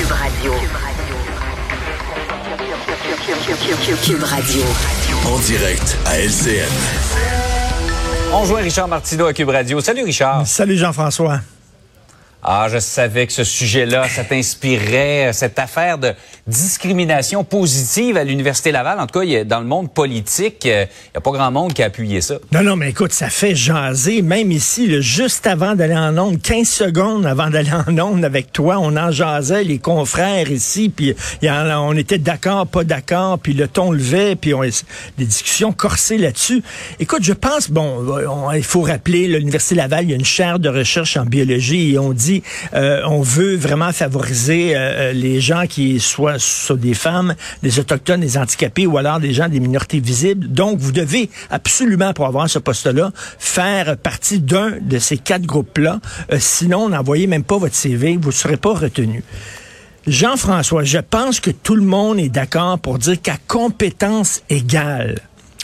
Cube Radio. Cube Radio. En direct à LCN. On joint Richard Martineau à Cube Radio. Salut Richard. Salut Jean-François. Ah, je savais que ce sujet-là, ça t'inspirait, euh, cette affaire de discrimination positive à l'Université Laval. En tout cas, dans le monde politique, euh, il n'y a pas grand monde qui a appuyé ça. Non, non, mais écoute, ça fait jaser. Même ici, là, juste avant d'aller en onde, 15 secondes avant d'aller en onde avec toi, on en jasait, les confrères ici, puis on était d'accord, pas d'accord, puis le ton levait, puis on, des discussions corsées là-dessus. Écoute, je pense, bon, on- il faut rappeler, l'Université Laval, il y a une chaire de recherche en biologie et on dit, euh, on veut vraiment favoriser euh, les gens qui soient, des femmes, des autochtones, des handicapés ou alors des gens des minorités visibles. Donc, vous devez absolument, pour avoir ce poste-là, faire partie d'un de ces quatre groupes-là. Euh, sinon, n'envoyez même pas votre CV, vous ne serez pas retenu. Jean-François, je pense que tout le monde est d'accord pour dire qu'à compétence égale,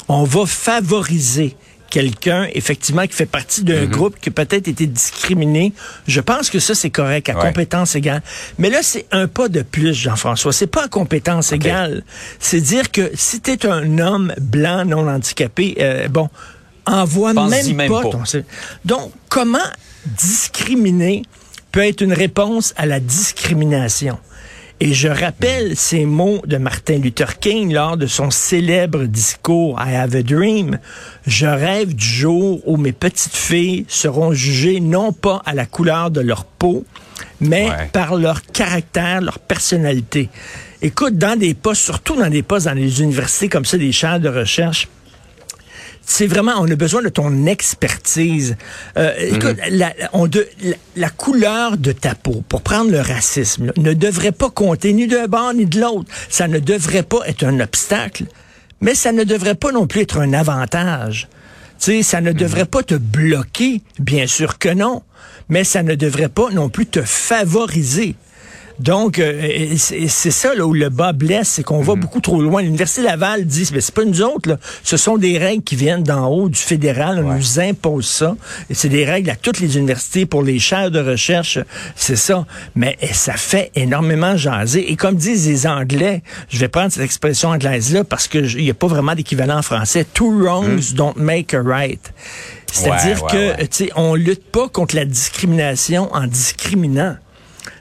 on va favoriser quelqu'un, effectivement, qui fait partie d'un groupe qui a peut-être été discriminé. Je pense que ça, c'est correct, à Ouais. compétence égale. Mais là, c'est un pas de plus, Jean-François. C'est pas à compétence égale. C'est dire que si tu es un homme blanc non handicapé, euh, bon, envoie même, même pas, pas. ton. Donc, comment discriminer peut être une réponse à la discrimination? Et je rappelle ces mots de Martin Luther King lors de son célèbre discours I Have a Dream. Je rêve du jour où mes petites filles seront jugées non pas à la couleur de leur peau, mais Ouais. par leur caractère, leur personnalité. Écoute, dans des postes, surtout dans des postes dans les universités comme ça, des chaires de recherche, c'est vraiment, on a besoin de ton expertise. Euh, Écoute, la, on de, la, la couleur de ta peau, pour prendre le racisme, là, ne devrait pas compter ni d'un bord ni de l'autre. Ça ne devrait pas être un obstacle, mais ça ne devrait pas non plus être un avantage. Tu sais, ça ne devrait pas te bloquer, bien sûr que non, mais ça ne devrait pas non plus te favoriser. Donc, euh, c'est ça là, où le bas blesse, c'est qu'on va beaucoup trop loin. L'Université Laval dit, mais c'est pas nous autres, là. ce sont des règles qui viennent d'en haut, du fédéral, on nous impose ça. Et c'est des règles à toutes les universités pour les chaires de recherche, c'est ça. Mais ça fait énormément jaser. Et comme disent les Anglais, je vais prendre cette expression anglaise-là parce que il n'y a pas vraiment d'équivalent en français. Two wrongs don't make a right. C'est-à-dire Ouais, que, ouais, tu sais, on lutte pas contre la discrimination en discriminant.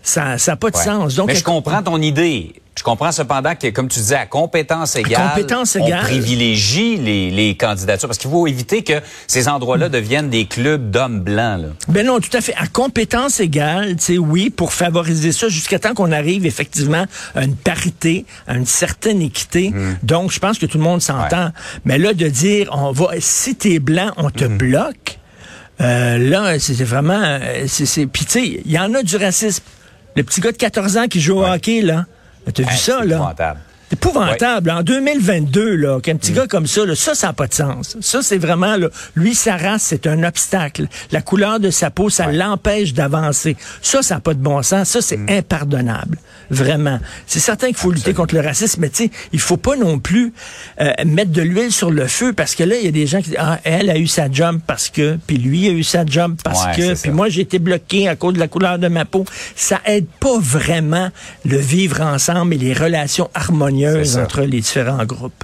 Ça n'a pas de Ouais. sens. Donc, Mais je comprends ton idée. Je comprends cependant que, comme tu disais, à compétence égale, compétence on privilégie les, les candidatures parce qu'il faut éviter que ces endroits-là deviennent des clubs d'hommes blancs. Là. Ben non, tout à fait. À compétence égale, tu sais, oui, pour favoriser ça, jusqu'à temps qu'on arrive effectivement à une parité, à une certaine équité. Donc, je pense que tout le monde s'entend. Mais là, de dire, on va, si t'es blanc, on te bloque. Euh, là, c'est vraiment, euh, c'est, c'est, puis tu sais, il y en a du racisme. Le petit gars de 14 ans qui joue au hockey, là. T'as vu ça, c'est là? C'est épouvantable. En 2022, là, qu'un petit gars comme ça, là, ça, ça n'a pas de sens. Ça, c'est vraiment, là, lui, sa race, c'est un obstacle. La couleur de sa peau, ça l'empêche d'avancer. Ça, ça n'a pas de bon sens. Ça, c'est impardonnable. Vraiment. C'est certain qu'il faut lutter contre le racisme, mais tu sais, il faut pas non plus euh, mettre de l'huile sur le feu parce que là, il y a des gens qui disent, ah, elle a eu sa job parce que, puis lui a eu sa job parce Ouais, que, puis moi, j'ai été bloqué à cause de la couleur de ma peau. Ça aide pas vraiment le vivre ensemble et les relations harmonieuses entre les différents groupes.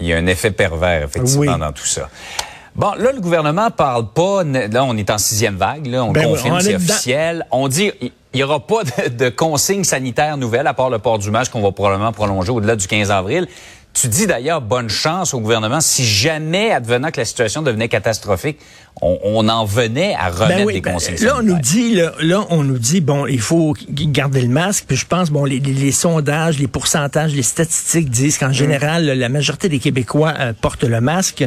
Il y a un effet pervers, effectivement, Oui. dans tout ça. Bon, là, le gouvernement parle pas. Là, on est en sixième vague. Là, on Ben oui, confirme, on est c'est officiel. On dit il n'y aura pas de, de consignes sanitaires nouvelles à part le port du masque qu'on va probablement prolonger au-delà du 15 avril. Tu dis d'ailleurs bonne chance au gouvernement si jamais, advenant que la situation devenait catastrophique, on, on en venait à remettre Ben oui, des ben, consignes là, on nous dit, là, là, on nous dit, bon, il faut garder le masque. Puis je pense, bon, les, les- les sondages, les pourcentages, les statistiques disent Mm. qu'en général, la majorité des Québécois euh, portent le masque.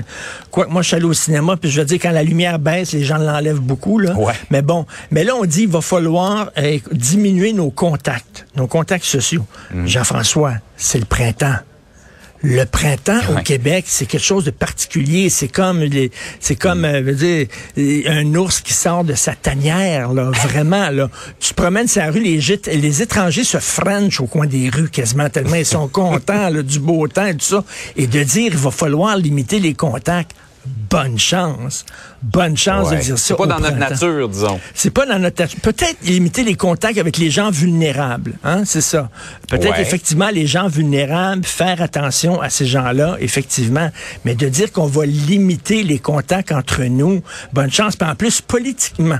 Quoique moi, je suis allé au cinéma, puis je veux dire, quand la lumière baisse, les gens l'enlèvent beaucoup, là. Ouais. Mais bon, mais là, on dit, il va falloir euh, diminuer nos contacts, nos contacts sociaux. Mm. Jean-François, c'est le printemps. Le printemps au. Québec, c'est quelque chose de particulier. C'est comme les, c'est comme, euh, veux dire, un ours qui sort de sa tanière, là, vraiment, là. Tu te promènes sur la rue, les, gîtes- les étrangers se frenchent au coin des rues quasiment tellement ils sont contents, là, du beau temps et tout ça. Et de dire, il va falloir limiter les contacts. Bonne chance. Bonne chance Ouais. de dire ça. C'est pas au dans notre nature, disons. C'est pas dans notre nature. Peut-être limiter les contacts avec les gens vulnérables, hein, c'est ça. Peut-être Ouais. effectivement les gens vulnérables, faire attention à ces gens-là, effectivement. Mais de dire qu'on va limiter les contacts entre nous, bonne chance. Puis en plus, politiquement.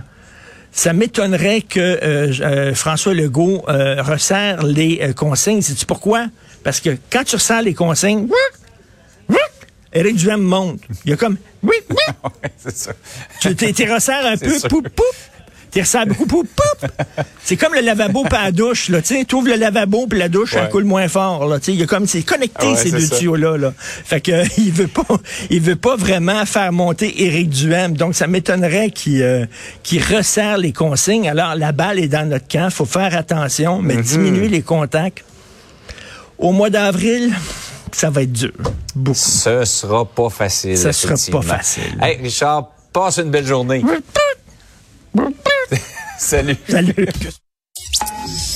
Ça m'étonnerait que euh, euh, François Legault euh, resserre les consignes. Sais-tu pourquoi? Parce que quand tu resserres les consignes, Éric Duhem monte. Il y a comme wouik, wouik, c'est ça. tu t'es resserres un peu, sûr. poup, poup. T'es resserres beaucoup, poup, poup. C'est comme le lavabo pas la douche, là. Tu t'ouvres le lavabo puis la douche, elle Ouais. coule moins fort, là. Tu il y a comme, c'est connecté, ouais, ces deux ça. tuyaux-là, là. Fait que, il veut pas, il veut pas vraiment faire monter Éric Duhem. Donc, ça m'étonnerait qu'il, euh, resserre les consignes. Alors, la balle est dans notre camp. Faut faire attention, Mm-hmm. mais diminuer les contacts. Au mois d'avril, ça va être dur. Beaucoup. Ce sera pas facile. Ça sera pas facile. Hey, Richard, passe une belle journée. Salut. Salut.